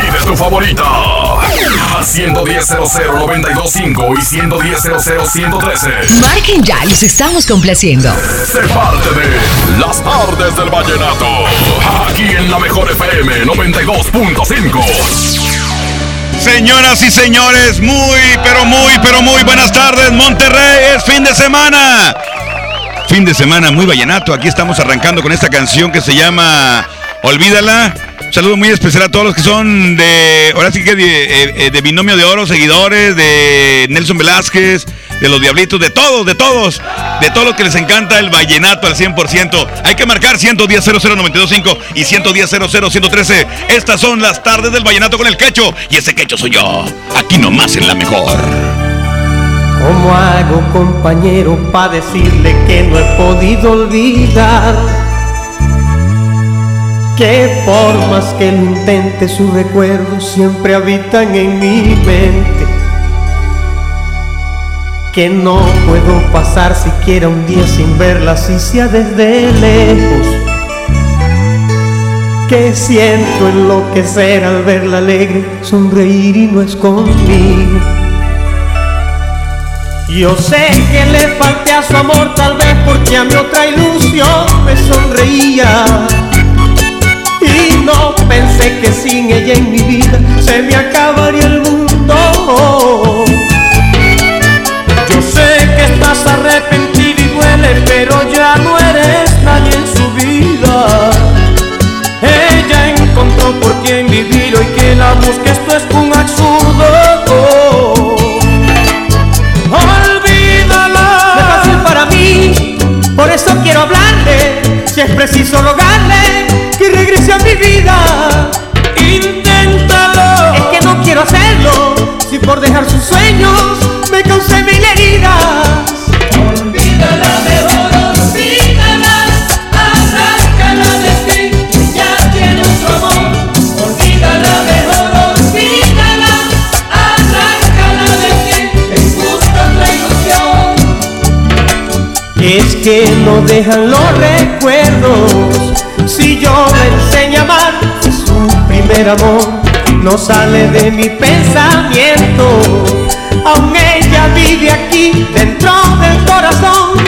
pide tu favorita. A 110 925 y 110 113 Marquen ya, los estamos complaciendo. Sé parte de Las tardes del vallenato. Aquí en la mejor FM 92.5. Señoras y señores, muy, pero muy, pero muy buenas tardes, Monterrey. Es fin de semana. Fin de semana muy vallenato. Aquí estamos arrancando con esta canción que se llama Olvídala. Un saludo muy especial a todos los que son de, ahora sí que de, eh, eh, de Binomio de Oro, seguidores de Nelson Velázquez, de los Diablitos, de todos, de todos, de todos los que les encanta el vallenato al 100%. Hay que marcar 110 00925 y 110 113 Estas son las tardes del vallenato con el quecho y ese quecho soy yo. Aquí nomás en la mejor. ¿Cómo hago, compañero, para decirle que no he podido olvidar? Que por más que lo intente, sus recuerdos siempre habitan en mi mente. Que no puedo pasar siquiera un día sin verla, si sea desde lejos. Que siento enloquecer al verla alegre, sonreír y no es conmigo. Yo sé que le falté a su amor tal vez porque a mi otra ilusión me sonreía no pensé que sin ella en mi vida se me acabaría el mundo Yo sé que estás arrepentido y duele pero ya no eres nadie en su vida Ella encontró por quien vivir hoy que la busque esto es un absurdo Olvídala. No es fácil para mí, por eso quiero hablarle. Si es preciso rogarle por dejar sus sueños me causé mil heridas. Olvídala mejor, olvídala. Arráncala de ti, ya tiene otro amor. Olvídala mejor, olvídala. Arráncala de ti, que busca otra ilusión. Es que no dejan los recuerdos. Si yo le enseño a amar, su primer amor no sale de mi pensamiento. Aún ella vive aquí dentro del corazón.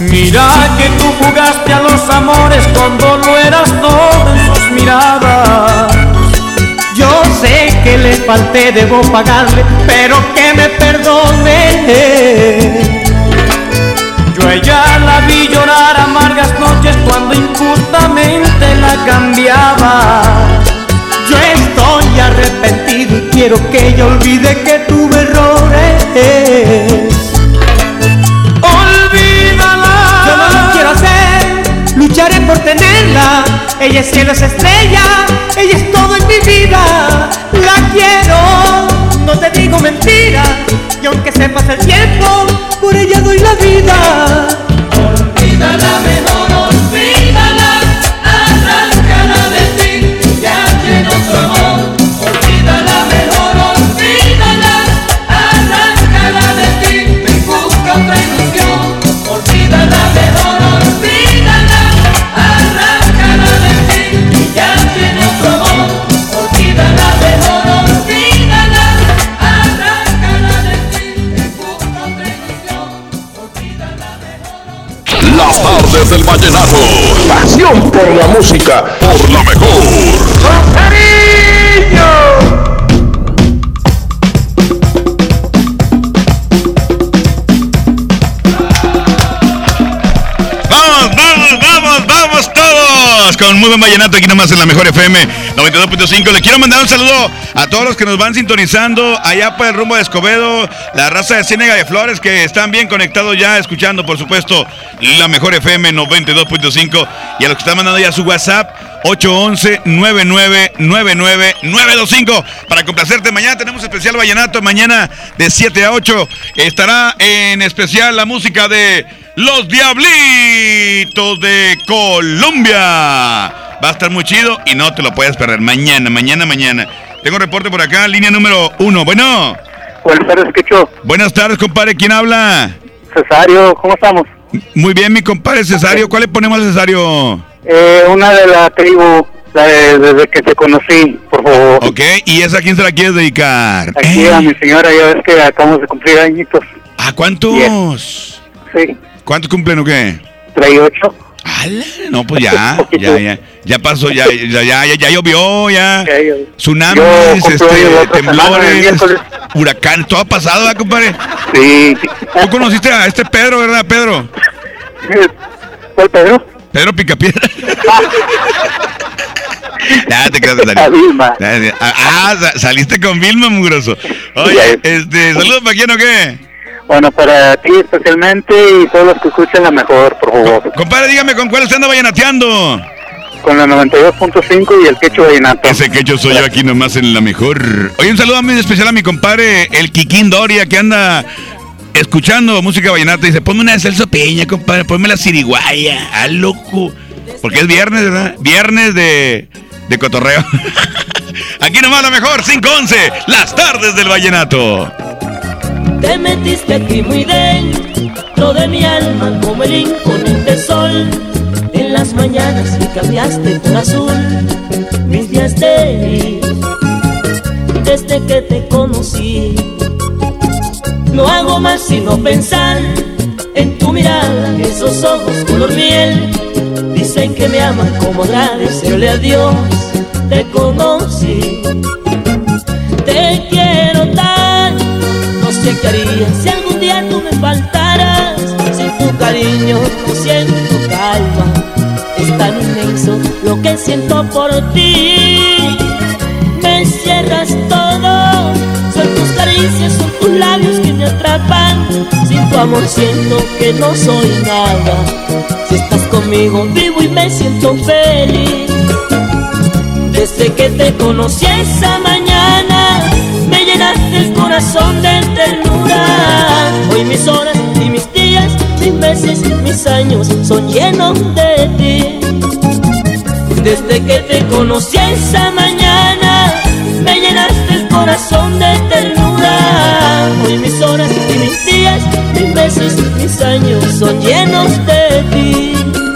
Mira que tú jugaste a los amores cuando no eras todo en sus miradas. Yo sé que le falté, debo pagarle, pero que me perdone. Yo ella la vi llorar amargas noches cuando injustamente la cambiaba. Yo estoy arrepentido y quiero que ella olvide que tuve errores. ella es cielo, es estrella, ella es todo en mi vida, la quiero, no te digo mentiras, y aunque se pase el tiempo, por ella doy la vida. Vallenato. Pasión por la música. Por la mejor. ¡Con cariño! Vamos, vamos, vamos, vamos todos. Con muy buen vallenato aquí nomás en la mejor FM 92.5. Le quiero mandar un saludo a todos los que nos van sintonizando allá por el rumbo de Escobedo, la raza de Ciénega de Flores que están bien conectados ya, escuchando por supuesto la mejor FM 92.5 y a los que están mandando ya su WhatsApp 811-9999-925 para complacerte. Mañana tenemos especial vallenato, mañana de 7 a 8 estará en especial la música de Los Diablitos de Colombia. Va a estar muy chido y no te lo puedes perder. Mañana, mañana, mañana. Tengo reporte por acá, línea número uno. Bueno, Buenas tardes, Quecho. buenas tardes, compadre. ¿Quién habla? Cesario, ¿cómo estamos? Muy bien, mi compadre Cesario. ¿Cuál le ponemos a Cesario? Eh, una de la tribu, la de- desde que te conocí, por favor. Ok, ¿y esa a quién se la quieres dedicar? Aquí Eh, a mi señora, ya ves que acabamos de cumplir añitos. ¿A cuántos? Sí, ¿Cuántos cumplen o qué? trae ocho. ¡Ala! No, pues ya, ya, ya, ya pasó, ya, ya, ya, ya, ya llovió, ya. Tsunamis, este, temblores, huracanes, todo ha pasado, ¿verdad, compadre? Sí. Tú conociste a este Pedro, ¿verdad, Pedro? ¿Cuál Pedro? Pedro Picapiedra. Nada, te creas. Ah, sa- saliste con Vilma, mugroso. Oye, es. este, saludos para quién o qué. Bueno, para ti especialmente y todos los que escuchan la mejor, por favor. Compadre, dígame con cuál usted anda vallenateando. Con la 92.5 y el quecho vallenato. Ese que yo soy yo aquí nomás en la mejor. Oye, un saludo muy especial a mi compadre, el Kikín Doria, que anda escuchando música vallenata. Dice, ponme una de Celso Peña, compadre, ponme la Siriguaya. Ah, loco. Porque es viernes, ¿verdad? Viernes de, de cotorreo. aquí nomás la mejor, 511, las tardes del vallenato. Te metiste aquí muy dentro de mi alma como el imponente sol en las mañanas y cambiaste por azul mis días de desde que te conocí. No hago más sino pensar en tu mirada, esos ojos color miel. Dicen que me aman como agradecerle a Dios te conocí. Te quiero tanto, si algún día tú me faltaras. Sin tu cariño no siento calma, es tan inmenso lo que siento por ti. Me cierras todo, son tus caricias, son tus labios que me atrapan. Sin tu amor siento que no soy nada. Si estás conmigo vivo y me siento feliz. Desde que te conocí esa mañana, corazón de ternura. Hoy mis horas y mis días, mis meses, mis años son llenos de ti. Desde que te conocí esa mañana, me llenaste el corazón de ternura. Hoy mis horas y mis días, mis meses, mis años son llenos de ti.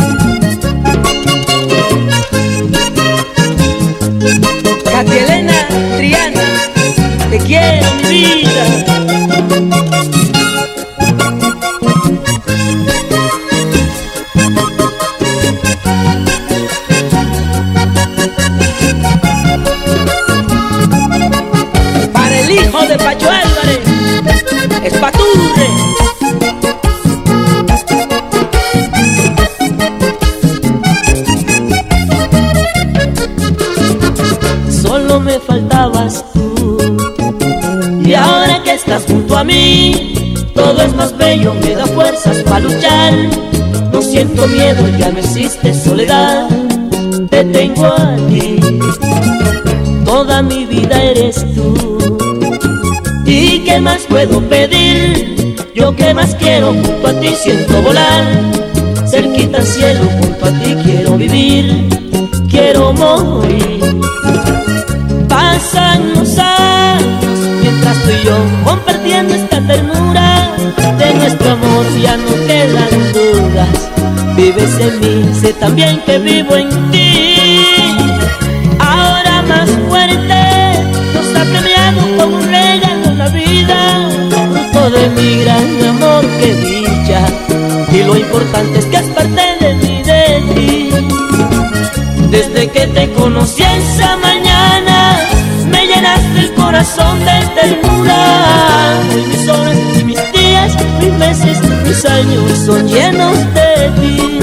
Junto a mí, todo es más bello, me da fuerzas para luchar. No siento miedo, ya no existe soledad, te tengo aquí. Toda mi vida eres tú. ¿Y qué más puedo pedir? Yo que más quiero junto a ti siento volar. Cerquita al cielo, junto a ti quiero vivir, quiero morir. Pasan los vives mí, sé también que vivo en ti. Ahora más fuerte, nos ha premiado con un regalo la vida, fruto de mi gran amor que dicha. Y lo importante es que es parte de mí, de ti. Desde que te conocí esa mañana, me llenaste el corazón de ternura. Mis horas y mis días, mis meses, mis años son llenos de ti.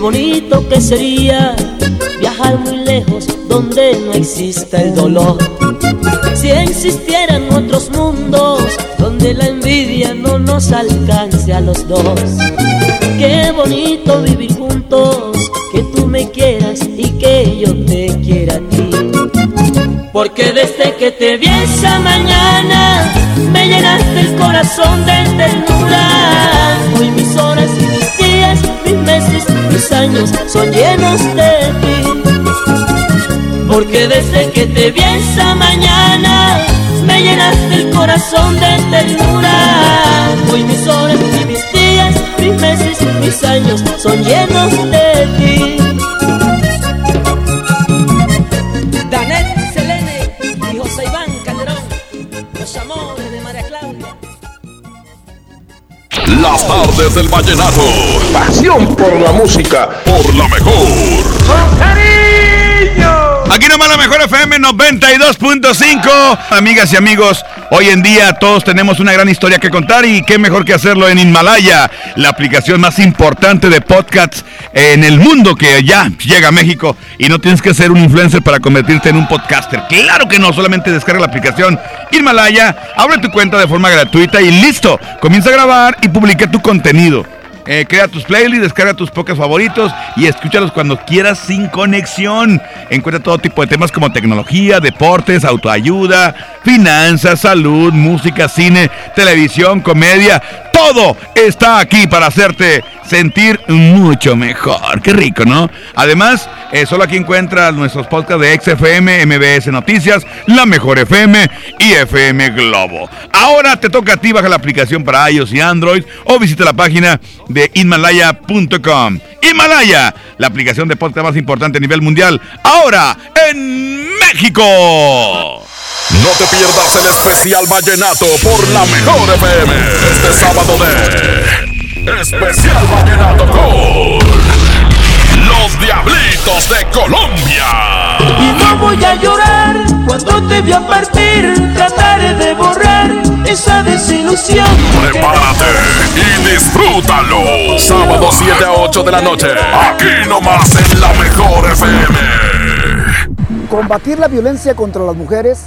Bonito que sería viajar muy lejos donde no exista el dolor. Si existieran otros mundos donde la envidia no nos alcance a los dos. Qué bonito vivir juntos, que tú me quieras y que yo te quiera a ti. Porque desde que te vi esa mañana, me llenaste el corazón de ternura. Hoy mis horas son llenos de ti. Porque desde que te vi esa mañana, me llenaste el corazón de ternura. Hoy mis horas y mis días, mis meses, mis años son llenos de ti. Las tardes del vallenato. Pasión por la música. Por la mejor. Aquí nomás la mejor FM 92.5. Amigas y amigos, hoy en día todos tenemos una gran historia que contar y qué mejor que hacerlo en Himalaya, la aplicación más importante de podcasts en el mundo que ya llega a México y no tienes que ser un influencer para convertirte en un podcaster. Claro que no, solamente descarga la aplicación Himalaya, abre tu cuenta de forma gratuita y listo, comienza a grabar y publica tu contenido. Eh, crea tus playlists, descarga tus podcasts favoritos y escúchalos cuando quieras sin conexión. Encuentra todo tipo de temas como tecnología, deportes, autoayuda, finanzas, salud, música, cine, televisión, comedia. Todo está aquí para hacerte sentir mucho mejor. Qué rico, ¿no? Además, eh, solo aquí encuentras nuestros podcasts de XFM, MBS Noticias, La Mejor FM y FM Globo. Ahora te toca a ti, baja la aplicación para iOS y Android o visita la página de Himalaya.com. Himalaya, la aplicación de podcast más importante a nivel mundial, ahora en México. No te pierdas el especial vallenato por la mejor FM. Este sábado de Especial Vallenato con Los Diablitos de Colombia. Y no voy a llorar cuando te vea partir, trataré de borrar esa desilusión. Prepárate y disfrútalo. Sábado 7 a 8 de la noche. Aquí nomás en la mejor FM. Combatir la violencia contra las mujeres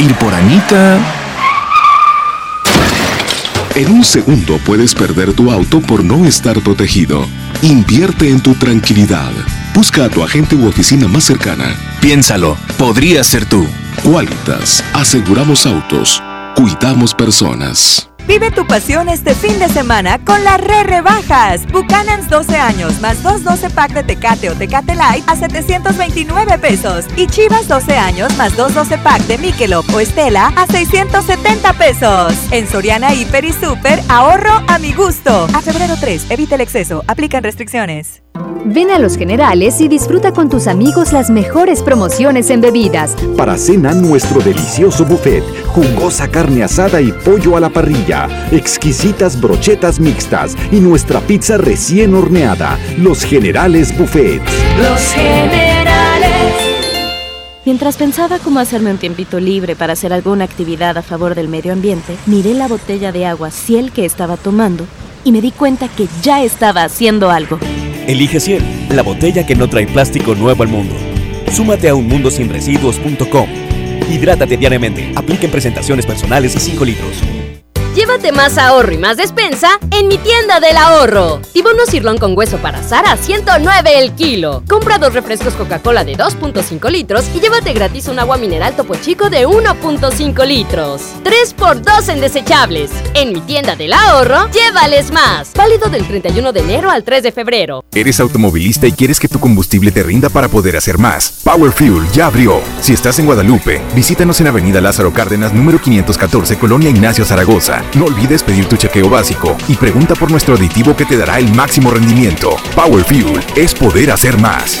ir por Anita. En un segundo puedes perder tu auto por no estar protegido. Invierte en tu tranquilidad. Busca a tu agente u oficina más cercana. Piénsalo, podría ser tú. Qualitas, aseguramos autos, cuidamos personas. Vive tu pasión este fin de semana con las re rebajas. Buchanan's 12 años más 2 12 pack de Tecate o Tecate Light a 729 pesos. Y Chivas 12 años más 2 12 pack de Michelob o Estela a 670 pesos. En Soriana Hiper y Super, ahorro a mi gusto. A febrero 3, evita el exceso. Aplican restricciones. Ven a Los Generales y disfruta con tus amigos las mejores promociones en bebidas. Para cena, nuestro delicioso buffet, jugosa carne asada y pollo a la parrilla, exquisitas brochetas mixtas y nuestra pizza recién horneada. Los Generales Buffet. Los Generales. Mientras pensaba cómo hacerme un tiempito libre para hacer alguna actividad a favor del medio ambiente, miré la botella de agua Ciel que estaba tomando y me di cuenta que ya estaba haciendo algo. Elige Ciel, la botella que no trae plástico nuevo al mundo. Súmate a unmundosinresiduos.com. Hidrátate diariamente. Apliquen presentaciones personales y 5 litros. Llévate más ahorro y más despensa en mi tienda del ahorro. Tibono cirlón con hueso para asar a 109 el kilo. Compra dos refrescos Coca-Cola de 2.5 litros y llévate gratis un agua mineral Topo Chico de 1.5 litros. 3x2 en desechables. En mi tienda del ahorro, llévales más. Válido del 31 de enero al 3 de febrero. Eres automovilista y quieres que tu combustible te rinda para poder hacer más. Power Fuel ya abrió. Si estás en Guadalupe, visítanos en Avenida Lázaro Cárdenas, número 514, Colonia Ignacio Zaragoza. No olvides pedir tu chequeo básico y pregunta por nuestro aditivo que te dará el máximo rendimiento. Power Fuel es poder hacer más.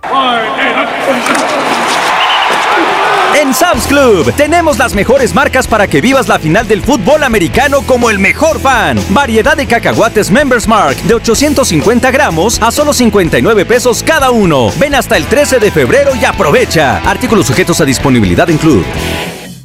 En Sam's Club tenemos las mejores marcas para que vivas la final del fútbol americano como el mejor fan. Variedad de cacahuates Members Mark de 850 gramos a solo 59 pesos cada uno. Ven hasta el 13 de febrero y aprovecha. Artículos sujetos a disponibilidad en Club.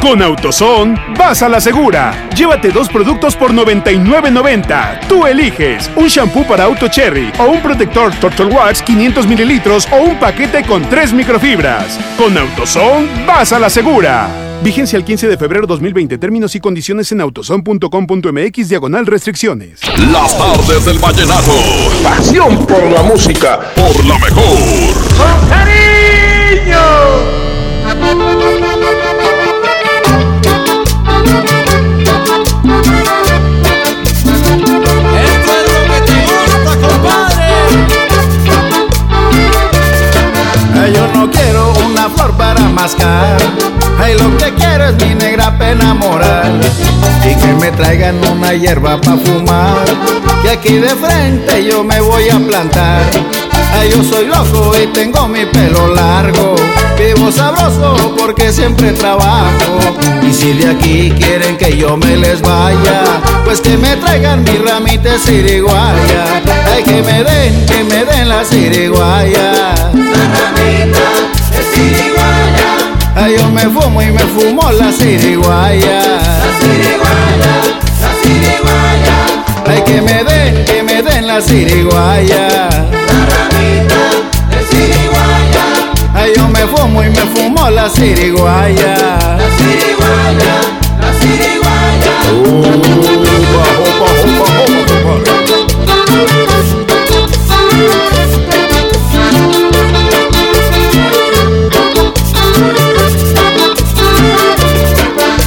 Con AutoZone, vas a la segura. Llévate dos productos por 99.90. Tú eliges un shampoo para auto cherry o un protector Turtle Wax 500 mililitros o un paquete con tres microfibras. Con AutoZone, vas a la segura. Vigencia el 15 de febrero 2020. Términos y condiciones en autozone.com.mx diagonal restricciones. Las tardes del vallenato. Pasión por la música. Por la mejor. ¡Con cariño! Yo no quiero una flor para mascar. Ay, lo que quiero es mi negra para enamorar. Y que me traigan una hierba para fumar. Que aquí de frente yo me voy a plantar. Ay, yo soy loco y tengo mi pelo largo. Vivo sabroso porque siempre trabajo. Y si de aquí quieren que yo me les vaya, pues que me traigan mi ramita de siriguaya. Ay, que me den, que me den la siriguaya. La ramita de siriguaya. Ay, yo me fumo y me fumo la siriguaya. La siriguaya, la siriguaya. Ay, que me den, que me den la siriguaya. La ramita de siriguaya. Ay, yo me fumo y me fumo la siriguaya. La siriguaya, la siriguaya.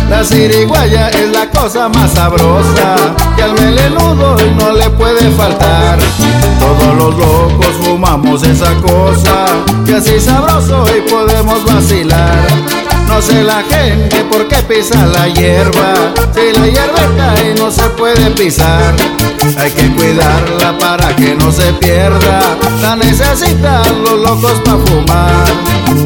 La siriguaya es la cosa más sabrosa que al melenudo no le puede faltar. Todos los locos fumamos esa cosa que así sabroso y podemos vacilar. No sé la gente por qué pisa la hierba, si la hierba y no se puede pisar. Hay que cuidarla para que no se pierda, la necesitan los locos para fumar.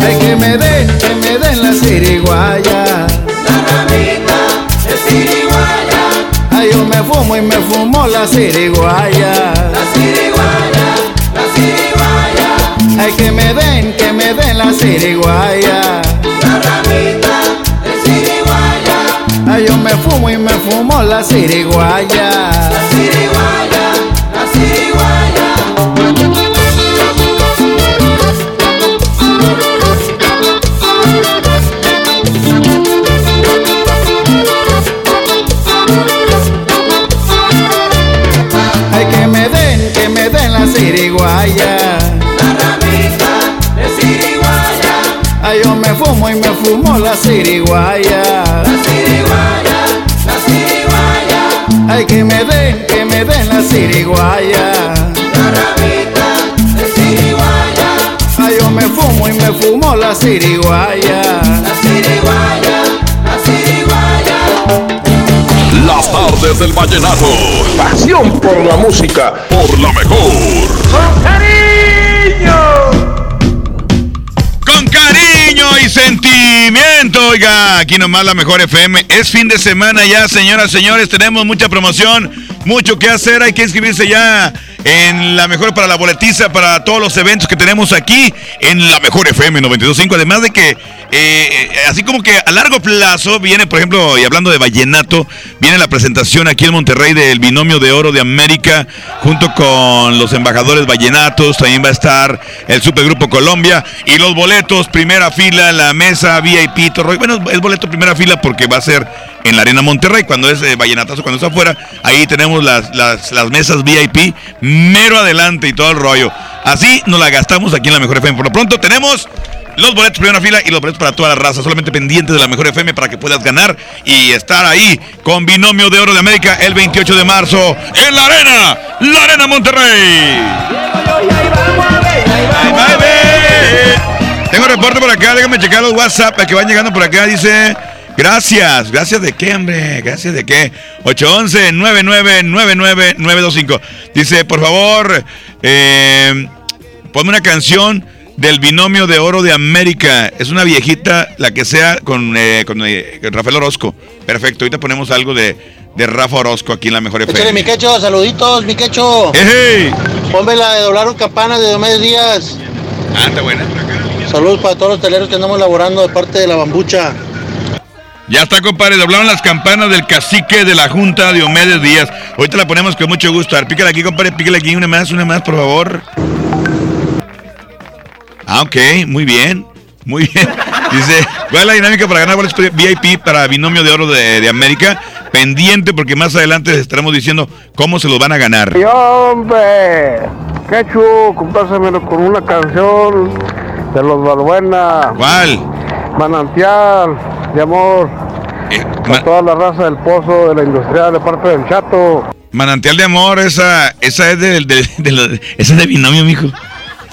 Hay que me den, que me den la siriguaya. La ramita de siriguaya. Ay, yo me fumo y me fumo la siriguaya. La siriguaya, la siriguaya. Ay, que me den, que me den la siriguaya. Ramita de. Ay, yo me fumo y me fumo la siriguaya. La siriguaya, ciriguaya. La ciriguaya, la ciriguaya. Ay, que me den, que me den la ciriguaya. La ramita de ciriguaya. Ay, yo me fumo y me fumo la ciriguaya. La ciriguaya, la ciriguaya. Las tardes del vallenato. Pasión por la música. Por la mejor. Sentimiento. Oiga, aquí nomás la mejor FM. Es fin de semana ya, señoras, señores. Tenemos mucha promoción, mucho que hacer. Hay que inscribirse ya en la mejor para la boletiza, para todos los eventos que tenemos aquí en la mejor FM 92.5. Además de que, eh, así como que a largo plazo viene, por ejemplo, y hablando de Vallenato, viene la presentación aquí en Monterrey del Binomio de Oro de América, junto con los embajadores vallenatos. También va a estar el Supergrupo Colombia y los boletos, primera fila, la mesa VIP, rollo. Bueno, es boleto primera fila porque va a ser en la Arena Monterrey, cuando es eh, Vallenatazo, cuando está afuera, ahí tenemos las, las, las mesas VIP, mero adelante y todo el rollo. Así nos la gastamos aquí en la Mejor FM. Por lo pronto tenemos los boletos primera fila y los boletos para toda la raza, solamente pendientes de la Mejor FM para que puedas ganar y estar ahí con Binomio de Oro de América el 28 de marzo en la Arena, la Arena Monterrey. Tengo reporte por acá, déjame checar los WhatsApp que van llegando por acá, dice... Gracias, gracias de qué, hombre, gracias de qué. 811-9999-925. Dice, por favor, eh, ponme una canción del binomio de oro de América. Es una viejita, la que sea, con, eh, con, eh, con Rafael Orozco. Perfecto, ahorita ponemos algo de, de Rafa Orozco aquí en la mejor FM. mi quecho, saluditos, mi quecho. ¡Ey! Ponme la de doblaron campanas de Diomedes Díaz. Ah, está buena. Saludos para todos los teleros que andamos laborando de parte de la bambucha. Ya está, compadre. Doblaron las campanas del cacique de la Junta de Omedes Díaz. Ahorita la ponemos con mucho gusto. A ver, pícale aquí, compadre. Pícale aquí. Una más, una más, por favor. Ah, ok. Muy bien. Muy bien. Dice, ¿cuál es la dinámica para ganar boletos VIP para Binomio de Oro de, de América? Pendiente porque más adelante les estaremos diciendo cómo se los van a ganar. Y hombre, Quechu, complásamelo con una canción de los Balbuena. ¿Cuál? Manantial de amor. a toda la raza del pozo de la industrial de parte del chato. Manantial de Amor, esa, esa es de, de, de la- esa es de Binomio, mijo.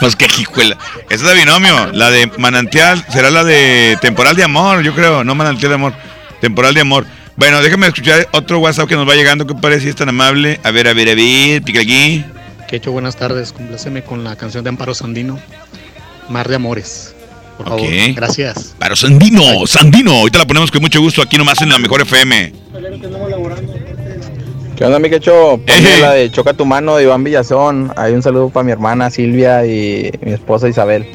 Pues qué jijuela. Esa es de Binomio. La de Manantial será la de Temporal de Amor, yo creo. No Manantial de Amor. Temporal de Amor. Bueno, déjame escuchar otro WhatsApp que nos va llegando, compadre, si es tan amable. A ver, a ver, a ver, pica aquí. Quecho, buenas tardes. Compláceme con la canción de Amparo Sandino, Mar de Amores. Por favor, Ok. gracias. Pero Sandino, Sandino. Ahorita la ponemos con mucho gusto aquí nomás en la mejor FM. ¿Qué onda, mi quecho? Ponme la de Choca tu mano de Iván Villazón. Hay un saludo para mi hermana Silvia y mi esposa Isabel.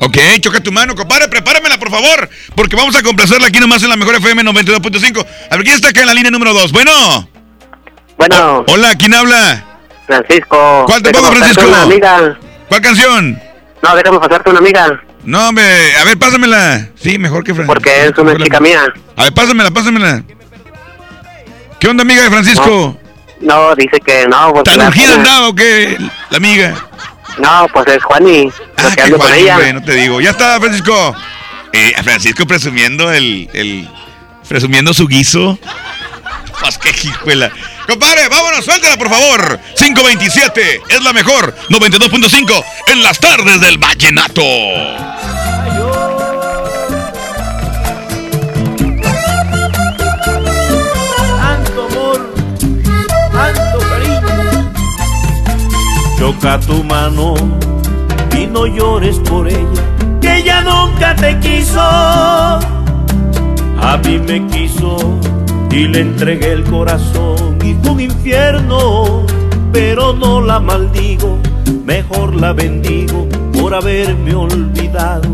Ok, choca tu mano, compadre, prepáramela, por favor, porque vamos a complacerla aquí nomás en la mejor FM 92.5. A ver, ¿quién está acá en la línea número 2? Bueno. Bueno. Hola, ¿quién habla? Francisco. ¿Cuál te pongo, Francisco? Una amiga. ¿Cuál canción? No, déjame pasarte una amiga. No, hombre, a ver, pásamela. Sí, mejor que Francisco. Porque es una chica mía. A ver, pásamela, pásamela. ¿Qué onda, amiga de Francisco? No, dice que no. Pues ¿Tan urgida andaba o qué? La amiga. No, pues es Juani. Ah, que ando con ella. no te digo. Ya está, Francisco. Eh, Francisco presumiendo el, el... Presumiendo su guiso. Pues qué hijuela. Compadre, vámonos, suéltala, por favor. 527 es la mejor. 92.5 en las tardes del vallenato. Choca tu mano y no llores por ella, que ella nunca te quiso. A mí me quiso y le entregué el corazón y fue un infierno, pero no la maldigo, mejor la bendigo por haberme olvidado.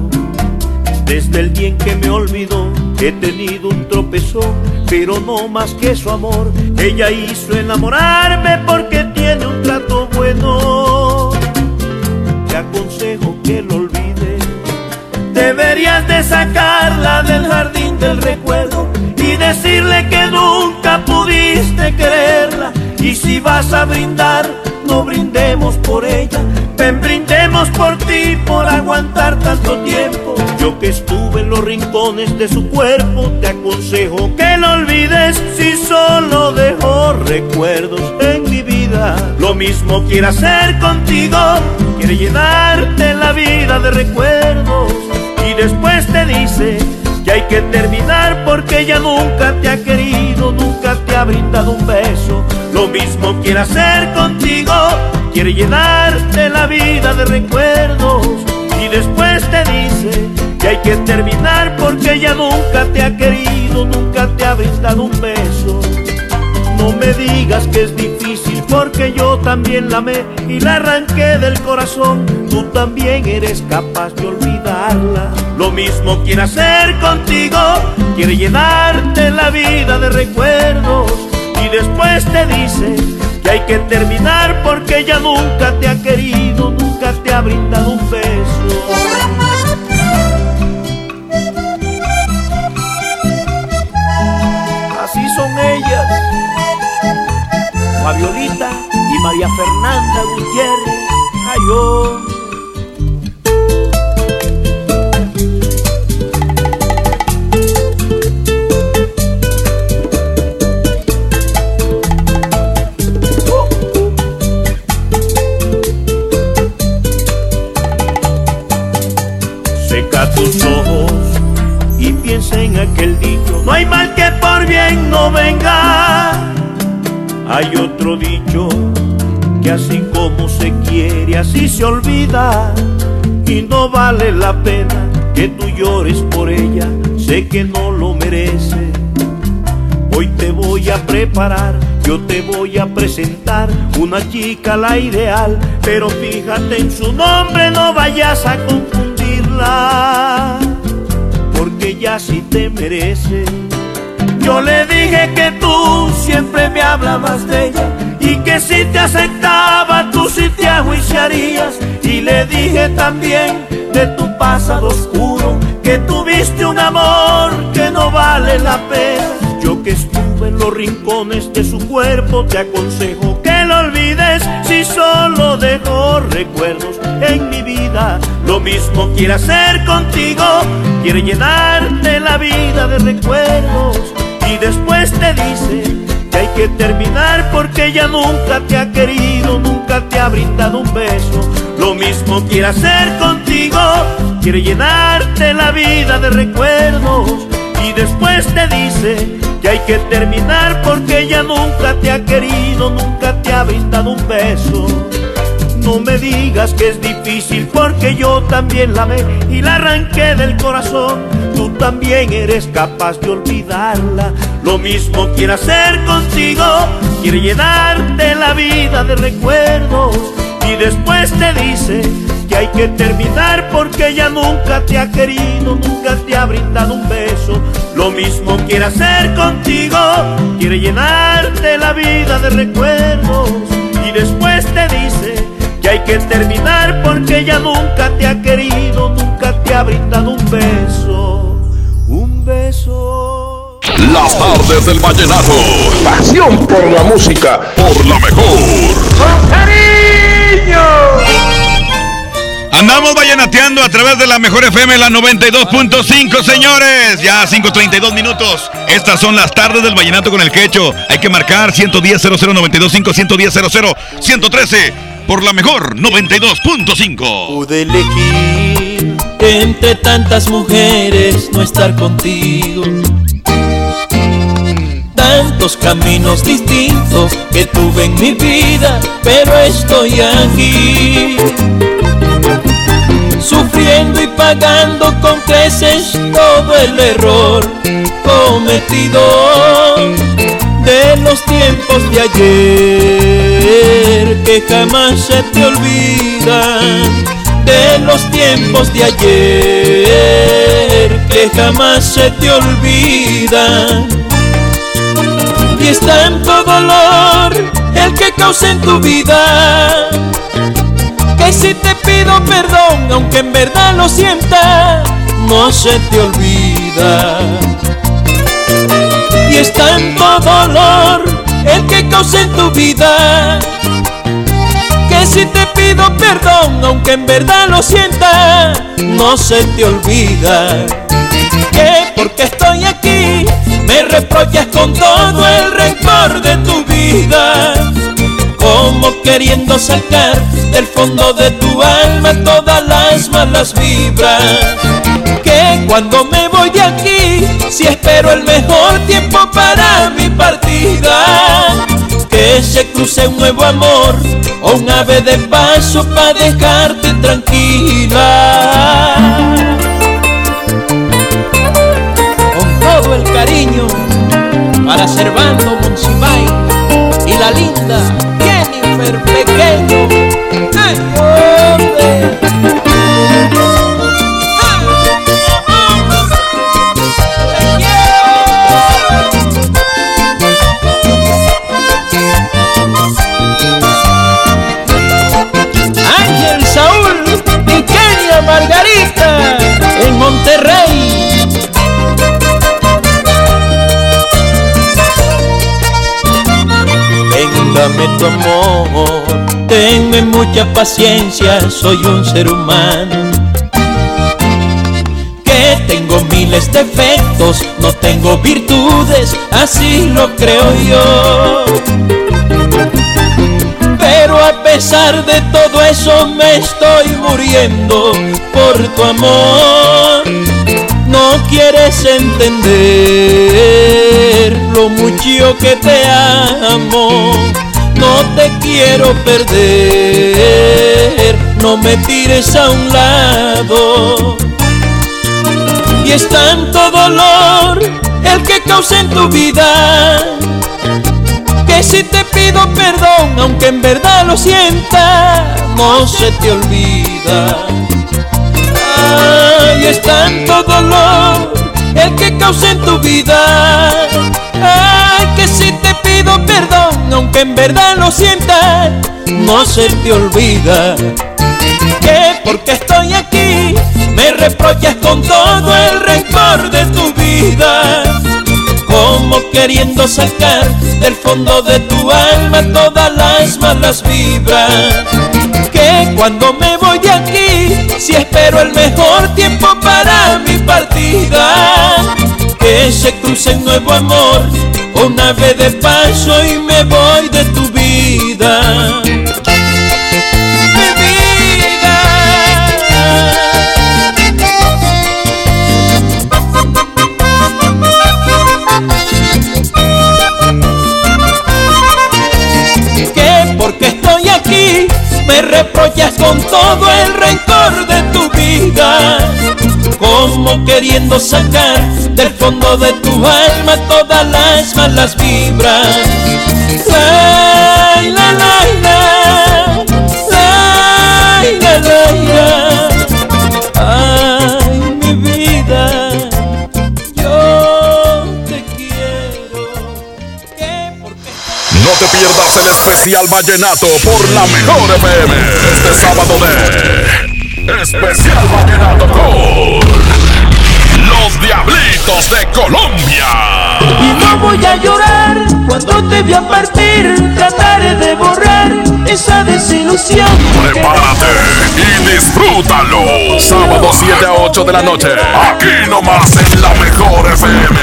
Desde el día en que me olvidó, he tenido un tropezón, pero no más que su amor. Ella hizo enamorarme porque tiene un trato bueno. Te aconsejo que lo olvides. Deberías de sacarla del jardín del recuerdo y decirle que nunca pudiste quererla. Y si vas a brindar, no brindemos por ella, ven brindemos por ti, por aguantar tanto tiempo. Yo que estuve en los rincones de su cuerpo, te aconsejo que no olvides si solo dejó recuerdos en mi vida. Lo mismo quiere hacer contigo, quiere llenarte la vida de recuerdos. Y después te dice que hay que terminar porque ella nunca te ha querido, nunca te ha brindado un beso. Lo mismo quiere hacer contigo, quiere llenarte la vida de recuerdos. Y después te dice que hay que terminar porque ella nunca te ha querido, nunca te ha brindado un beso. No me digas que es difícil porque yo también la amé y la arranqué del corazón. Tú también eres capaz de olvidarla. Lo mismo quiere hacer contigo, quiere llenarte la vida de recuerdos y después te dice que hay que terminar porque ella nunca te ha querido, nunca te ha brindado un beso. Así son ellas, Fabiolita y María Fernanda Gutiérrez. Ay, Hay otro dicho que así como se quiere, así se olvida. Y no vale la pena que tú llores por ella, sé que no lo merece. Hoy te voy a preparar, yo te voy a presentar una chica la ideal, pero fíjate en su nombre, no vayas a confundirla, porque ya sí te merece. Yo le dije que tú siempre me hablabas de ella y que si te aceptaba tú sí te ajuiciarías. Y le dije también de tu pasado oscuro que tuviste un amor que no vale la pena. Yo que estuve en los rincones de su cuerpo te aconsejo que lo olvides si solo dejó recuerdos en mi vida. Lo mismo quiere hacer contigo, quiere llenarte la vida de recuerdos y después te dice que hay que terminar porque ella nunca te ha querido, nunca te ha brindado un beso. Lo mismo quiere hacer contigo, quiere llenarte la vida de recuerdos y después te dice que hay que terminar porque ella nunca te ha querido, nunca te ha brindado un beso. No me digas que es difícil porque yo también la amé y la arranqué del corazón. Tú también eres capaz de olvidarla. Lo mismo quiere hacer contigo, quiere llenarte la vida de recuerdos y después te dice que hay que terminar porque ella nunca te ha querido, nunca te ha brindado un beso. Lo mismo quiere hacer contigo, quiere llenarte la vida de recuerdos y después te dice que hay que terminar porque ella nunca te ha querido, nunca te ha brindado un beso, un beso. Las tardes del vallenato. Pasión por la música. Por la mejor. ¡Con cariño! Andamos vallenateando a través de la mejor FM, la 92.5, señores. Ya 5.32 minutos. Estas son las tardes del vallenato con el quecho. Hay que marcar 110 00925 110 00 113 por la mejor 92.5. Pude elegir entre tantas mujeres no estar contigo. Tantos caminos distintos que tuve en mi vida, pero estoy aquí. Sufriendo y pagando con creces todo el error cometido de los tiempos de ayer jamás se te olvidan de los tiempos de ayer que jamás se te olvidan. Y es tanto dolor el que causa en tu vida que si te pido perdón aunque en verdad lo sienta no se te olvida. Y es tanto dolor el que causa en tu vida si te pido perdón, aunque en verdad lo sienta, no se te olvida que porque estoy aquí me reprochas con todo el rencor de tu vida, como queriendo sacar del fondo de tu alma todas las malas vibras. Que cuando me voy de aquí, si espero el mejor tiempo para mi partida, que se cruce un nuevo amor o un ave de paso para dejarte tranquila. Con todo el cariño para Servando Monsiváis y la linda Jennifer Pequeño. ¡Ay, Tu amor, tenme mucha paciencia, soy un ser humano. Que tengo miles de defectos, no tengo virtudes, así lo creo yo. Pero a pesar de todo eso me estoy muriendo por tu amor. No quieres entender lo mucho que te amo. No te quiero perder, no me tires a un lado. Y es tanto dolor el que causa en tu vida que si te pido perdón, aunque en verdad lo sienta, no se te olvida. Ay, es tanto dolor el que causa en tu vida. Aunque en verdad lo sienta, no se te olvida. Que porque estoy aquí, me reprochas con todo el rencor de tu vida como queriendo sacar del fondo de tu alma todas las malas vibras. Que cuando me voy de aquí, si espero el mejor tiempo para mi partida, que se cruce un nuevo amor, una vez de paso y me voy de tu vida. Queriendo sacar del fondo de tu alma todas las malas vibras. La, la, la, la, la, la, la. Ay, mi vida, yo te quiero. No te pierdas el especial Vallenato por la mejor FM. Este sábado de Especial Vallenato Los Diablitos de Colombia. Y no voy a llorar cuando te vea partir. Trataré de borrar esa desilusión. Prepárate y disfrútalo. Sábado 7 a 8 de la noche. Aquí nomás en la mejor FM.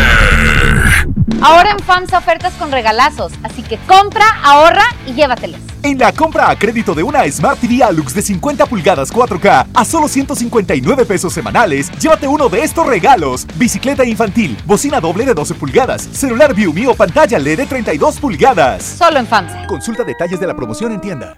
Ahora en FAMSA ofertas con regalazos, así que compra, ahorra y llévatelos. En la compra a crédito de una Smart TV Alux de 50 pulgadas 4K a solo 159 pesos semanales, llévate uno de estos regalos: bicicleta infantil, bocina doble de 12 pulgadas, celular View o pantalla LED de 32 pulgadas. Solo en FAMSA. Consulta detalles de la promoción en tienda.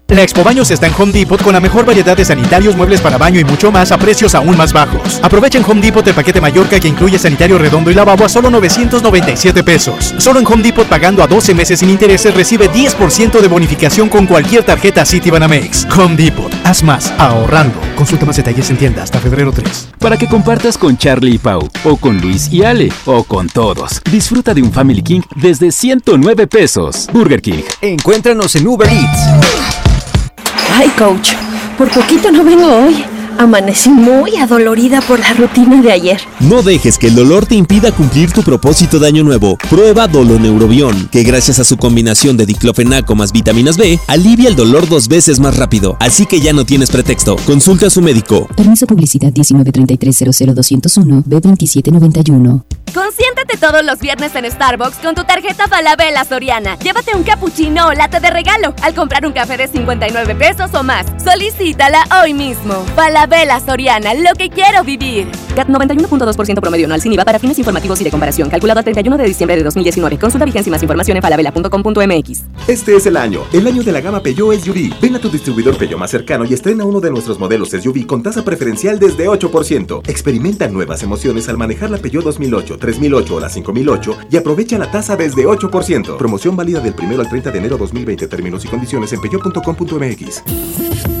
La Expo Baños está en Home Depot con la mejor variedad de sanitarios, muebles para baño y mucho más a precios aún más bajos. Aprovecha en Home Depot el paquete Mallorca que incluye sanitario redondo y lavabo a solo 997 pesos. Solo en Home Depot pagando a 12 meses sin intereses recibe 10% de bonificación con cualquier tarjeta Citibanamex. Home Depot, haz más ahorrando. Consulta más detalles en tienda hasta febrero 3. Para que compartas con Charlie y Pau, o con Luis y Ale, o con todos. Disfruta de un Family King desde 109 pesos. Burger King. Encuéntranos en Uber Eats. Ay, coach, por poquito no vengo hoy. Amanecí muy adolorida por la rutina de ayer. No dejes que el dolor te impida cumplir tu propósito de año nuevo. Prueba Doloneurobión, que gracias a su combinación de diclofenaco más vitaminas B, alivia el dolor dos veces más rápido. Así que ya no tienes pretexto. Consulta a su médico. Permiso publicidad 193300201 B2791. Consiéntete todos los viernes en Starbucks con tu tarjeta Falabella Soriana. Llévate un cappuccino o latte de regalo al comprar un café de 59 pesos o más. Solicítala hoy mismo. Falabella Soriana, lo que quiero vivir. CAT 91.2% promedio anual sin IVA para fines informativos y de comparación. Calculado al 31 de diciembre de 2019. Consulta vigencia y más información en falabella.com.mx. Este es el año, el año de la gama Peugeot SUV. Ven a tu distribuidor Peugeot más cercano y estrena uno de nuestros modelos SUV con tasa preferencial desde 8%. Experimenta nuevas emociones al manejar la Peugeot 2008, 3008 o la 5008 y aprovecha la tasa desde 8%. Promoción válida del 1 al 30 de enero 2020. Términos y condiciones en peugeot.com.mx.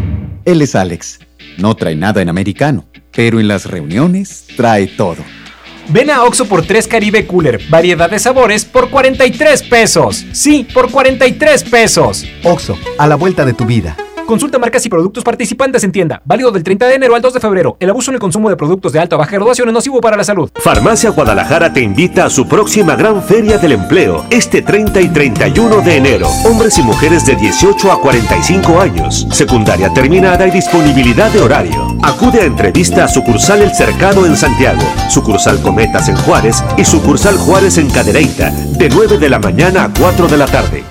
Él es Alex. No trae nada en americano, pero en las reuniones trae todo. Ven a Oxo por 3 Caribe Cooler, variedad de sabores por 43 pesos. Sí, por 43 pesos. Oxo, a la vuelta de tu vida. Consulta marcas y productos participantes en tienda. Válido del 30 de enero al 2 de febrero. El abuso en el consumo de productos de alta o baja graduación es nocivo para la salud. Farmacia Guadalajara te invita a su próxima gran feria del empleo este 30 y 31 de enero. Hombres y mujeres de 18 a 45 años. Secundaria terminada y disponibilidad de horario. Acude a entrevista a sucursal El Cercado en Santiago, sucursal Cometas en Juárez y sucursal Juárez en Cadereyta de 9 de la mañana a 4 de la tarde.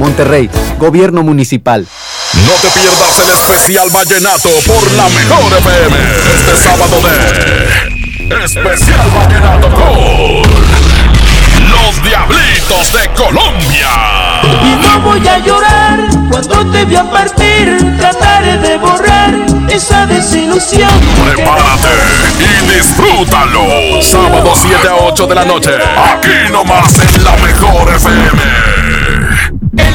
Monterrey, Gobierno Municipal. No te pierdas el especial vallenato por la mejor FM. Este sábado de Especial Vallenato con Los Diablitos de Colombia. Y no voy a llorar cuando te voy a partir. Trataré de borrar esa desilusión. Prepárate y disfrútalo. Sábado 7 a 8 de la noche. Aquí nomás en la mejor FM.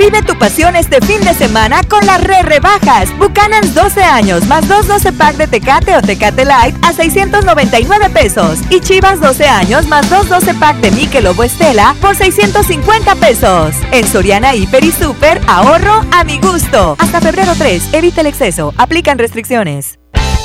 Vive tu pasión este fin de semana con las re rebajas. Buchanan's 12 años más 2 12 pack de Tecate o Tecate Light a 699 pesos. Y Chivas 12 años más 2 12 pack de Michelob o Estela por 650 pesos. En Soriana Hiper y Super, ahorro a mi gusto. Hasta febrero 3, evita el exceso. Aplican restricciones.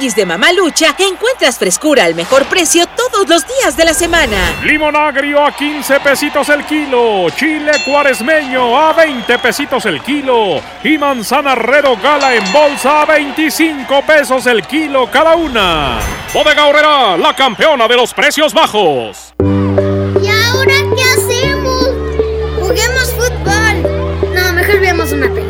Tianguis de Mamalucha encuentras frescura al mejor precio todos los días de la semana. Limón agrio a 15 pesitos el kilo, chile cuaresmeño a 20 pesitos el kilo y manzana Herrero Gala en bolsa a 25 pesos el kilo cada una. Bodega Horrera, la campeona de los precios bajos. ¿Y ahora qué hacemos? Juguemos fútbol. No, mejor veamos una película.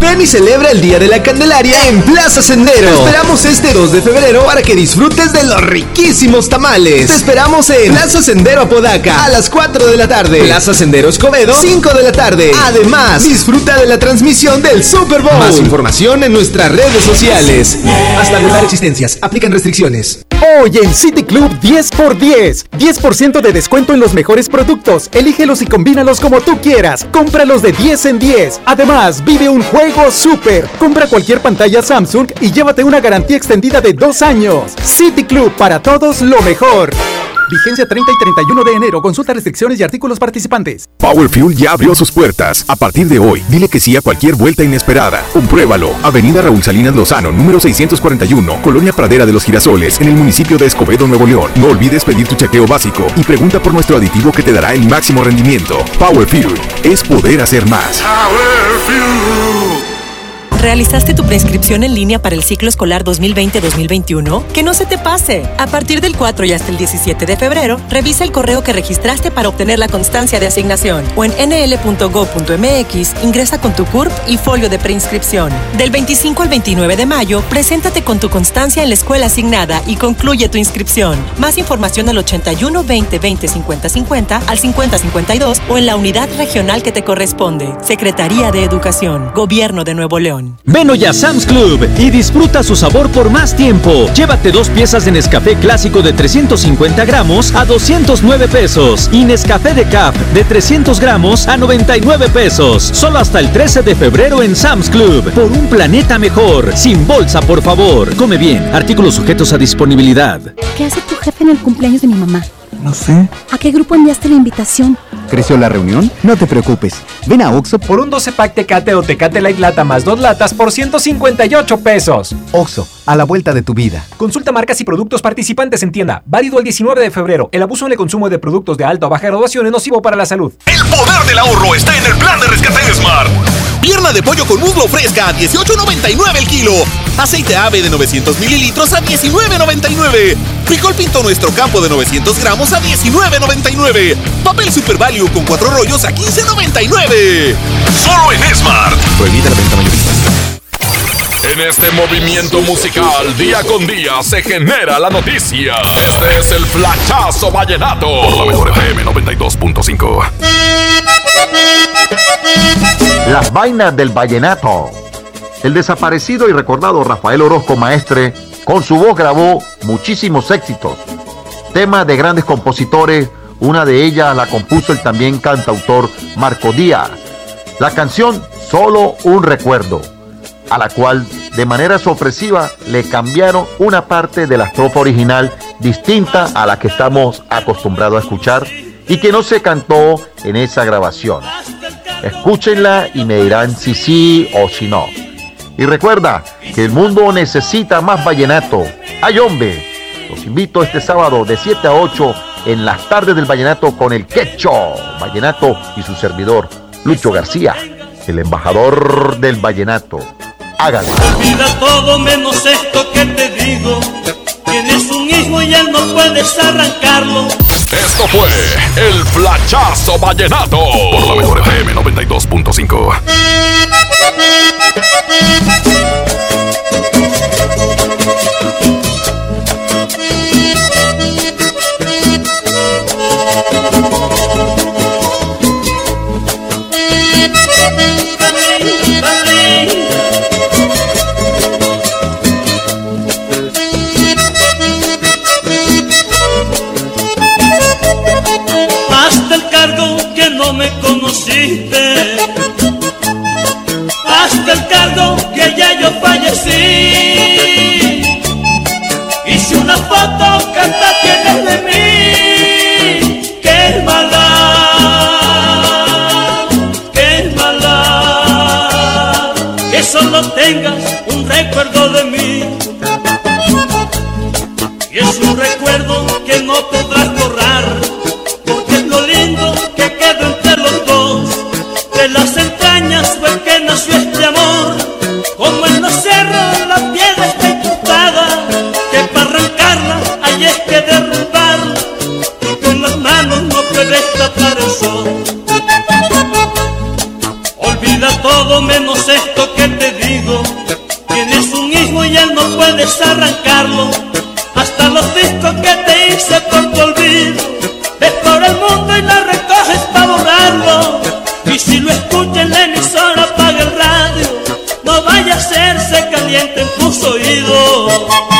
Ven y celebra el Día de la Candelaria en Plaza Sendero. Te esperamos este 2 de febrero para que disfrutes de los riquísimos tamales. Te esperamos en Plaza Sendero Apodaca a las 4 de la tarde. Plaza Sendero Escobedo, 5 de la tarde. Además, disfruta de la transmisión del Super Bowl. Más información en nuestras redes sociales. Hasta agotar existencias. Aplican restricciones. Hoy en City Club 10x10. 10% de descuento en los mejores productos. Elígelos y combínalos como tú quieras. Cómpralos de 10 en 10. Además, vive un juego super. Compra cualquier pantalla Samsung y llévate una garantía extendida de dos años. City Club para todos lo mejor. Vigencia 30 y 31 de enero. Consulta restricciones y artículos participantes. Power Fuel ya abrió sus puertas. A partir de hoy, dile que sí a cualquier vuelta inesperada. Compruébalo. Avenida Raúl Salinas Lozano, número 641, Colonia Pradera de los Girasoles, en el municipio de Escobedo, Nuevo León. No olvides pedir tu chequeo básico y pregunta por nuestro aditivo que te dará el máximo rendimiento. Power Fuel es poder hacer más. ¿Realizaste tu preinscripción en línea para el ciclo escolar 2020-2021? Que no se te pase. A partir del 4 y hasta el 17 de febrero, revisa el correo que registraste para obtener la constancia de asignación o en nl.gov.mx ingresa con tu CURP y folio de preinscripción. Del 25 al 29 de mayo, preséntate con tu constancia en la escuela asignada y concluye tu inscripción. Más información al 81 20 20 50 50 al 50 52 o en la unidad regional que te corresponde. Secretaría de Educación, Gobierno de Nuevo León. Ven hoy a Sam's Club y disfruta su sabor por más tiempo. Llévate dos piezas de Nescafé clásico de 350 gramos a 209 pesos y Nescafé de Cap de 300 gramos a 99 pesos. Solo hasta el 13 de febrero en Sam's Club. Por un planeta mejor. Sin bolsa, por favor. Come bien. Artículos sujetos a disponibilidad. ¿Qué hace tu jefe en el cumpleaños de mi mamá? No sé. ¿A qué grupo enviaste la invitación? ¿Creció la reunión? No te preocupes. Ven a Oxo por un 12 pack Tecate o Tecate Light Lata más dos latas por 158 pesos. Oxo, a la vuelta de tu vida. Consulta marcas y productos participantes en tienda. Válido el 19 de febrero. El abuso en el consumo de productos de alta o baja graduación es nocivo para la salud. El poder del ahorro está en el plan de rescate de Smart. Pierna de pollo con muslo fresca a 18.99 el kilo. Aceite ave de 900 mililitros a 19.99. Frijol pinto nuestro campo de 900 gramos a 19.99. Papel Super Value con cuatro rollos a 15.99. Solo en Smart. Prohibida la venta mayorista. En este movimiento musical, día con día, se genera la noticia. Este es el flachazo vallenato. Por la mejor FM 92.5. Las vainas del vallenato. El desaparecido y recordado Rafael Orozco Maestre, con su voz grabó muchísimos éxitos. Temas de grandes compositores, una de ellas la compuso el también cantautor Marco Díaz. La canción Solo un recuerdo, a la cual de manera sorpresiva le cambiaron una parte de la estrofa original distinta a la que estamos acostumbrados a escuchar y que no se cantó en esa grabación. Escúchenla y me dirán si sí o si no. Y recuerda que el mundo necesita más vallenato. ¡Ay, hombre! Los invito este sábado de 7 a 8 en las tardes del vallenato con el Quecho Vallenato y su servidor Lucho García, el embajador del vallenato. Háganlo. Olvida todo menos esto que te digo. Tienes un hijo y él no puedes arrancarlo. Esto fue el flachazo vallenato. Por la mejor FM 92.5. Hasta el cargo que no me conociste. Cargo que ya yo fallecí. Hice una foto hasta tienes de mí. Qué mala, qué mala. Que solo tengas un recuerdo de mí. Olvida todo menos esto que te digo, tienes un hijo y él no puedes arrancarlo, hasta los discos que te hice por tu olvido. Ves por el mundo y la recoges para borrarlo. Y si lo escuchas en la emisora, apaga el radio. No vaya a hacerse caliente en tus oídos.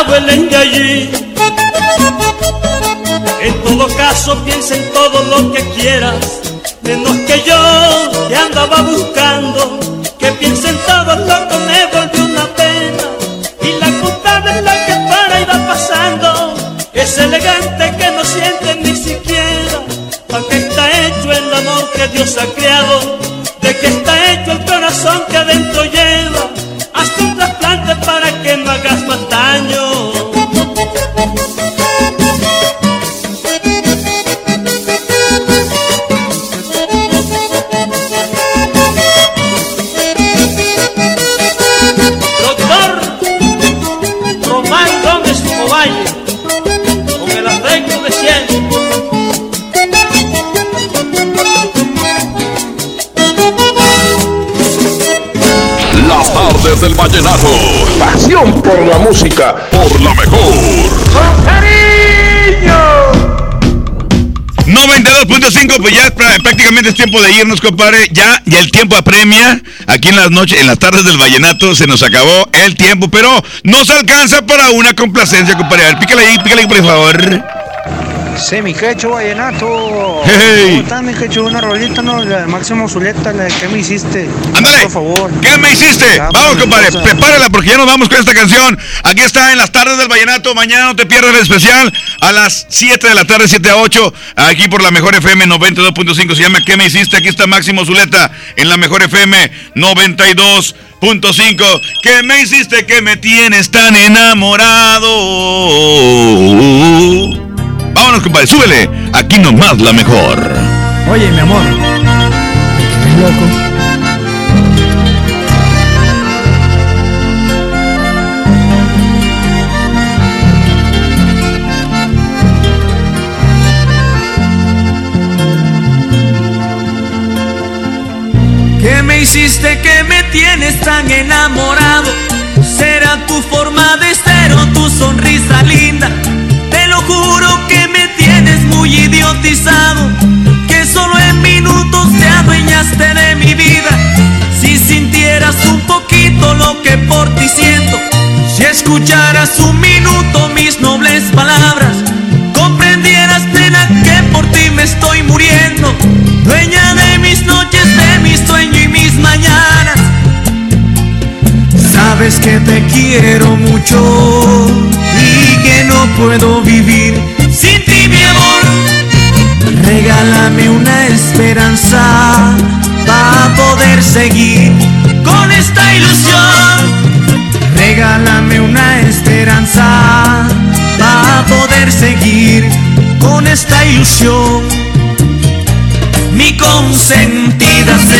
Hasta huelen de allí. En todo caso piensa en todo lo que quieras, menos que yo que andaba buscando. Vallenato. Pasión por la música. Por la mejor. 92.5, pues ya prá- prácticamente es tiempo de irnos, compadre. Ya, ya el tiempo apremia. Aquí en las noches, en las tardes del vallenato se nos acabó el tiempo, pero nos alcanza para una complacencia, compadre. A ver, pícale ahí, pícale ahí, por favor. Sí, mi quecho vallenato. Hey. ¿Cómo estás, mi quecho? Una rolita, ¿no? La de Máximo Zuleta, la de ¿Qué me hiciste? Ándale. Por favor. ¿Qué me hiciste? Ya, Vamos, compadre, prepárala porque ya nos vamos con esta canción. Aquí está en las tardes del vallenato. Mañana no te pierdas el especial a las 7 de la tarde, 7 a 8. Aquí por la mejor FM 92.5. Se llama ¿Qué me hiciste? Aquí está Máximo Zuleta en la mejor FM 92.5. ¿Qué me hiciste que me tienes tan enamorado? Vámonos, compadre, súbele. Aquí nomás la mejor. Oye, mi amor. Me quedé loco. ¿Qué hiciste que me tienes tan enamorado? ¿Será tu forma de ser o tu sonrisa linda? Idiotizado Que solo en minutos te adueñaste de mi vida. Si sintieras un poquito lo que por ti siento Si escucharas un minuto mis nobles palabras Comprendieras plena que por ti me estoy muriendo. Dueña de mis noches, de mi sueño y mis mañanas. Sabes que te quiero mucho y que no puedo vivir Regálame una esperanza para poder seguir con esta ilusión. Regálame una esperanza para poder seguir con esta ilusión. Mi consentida serás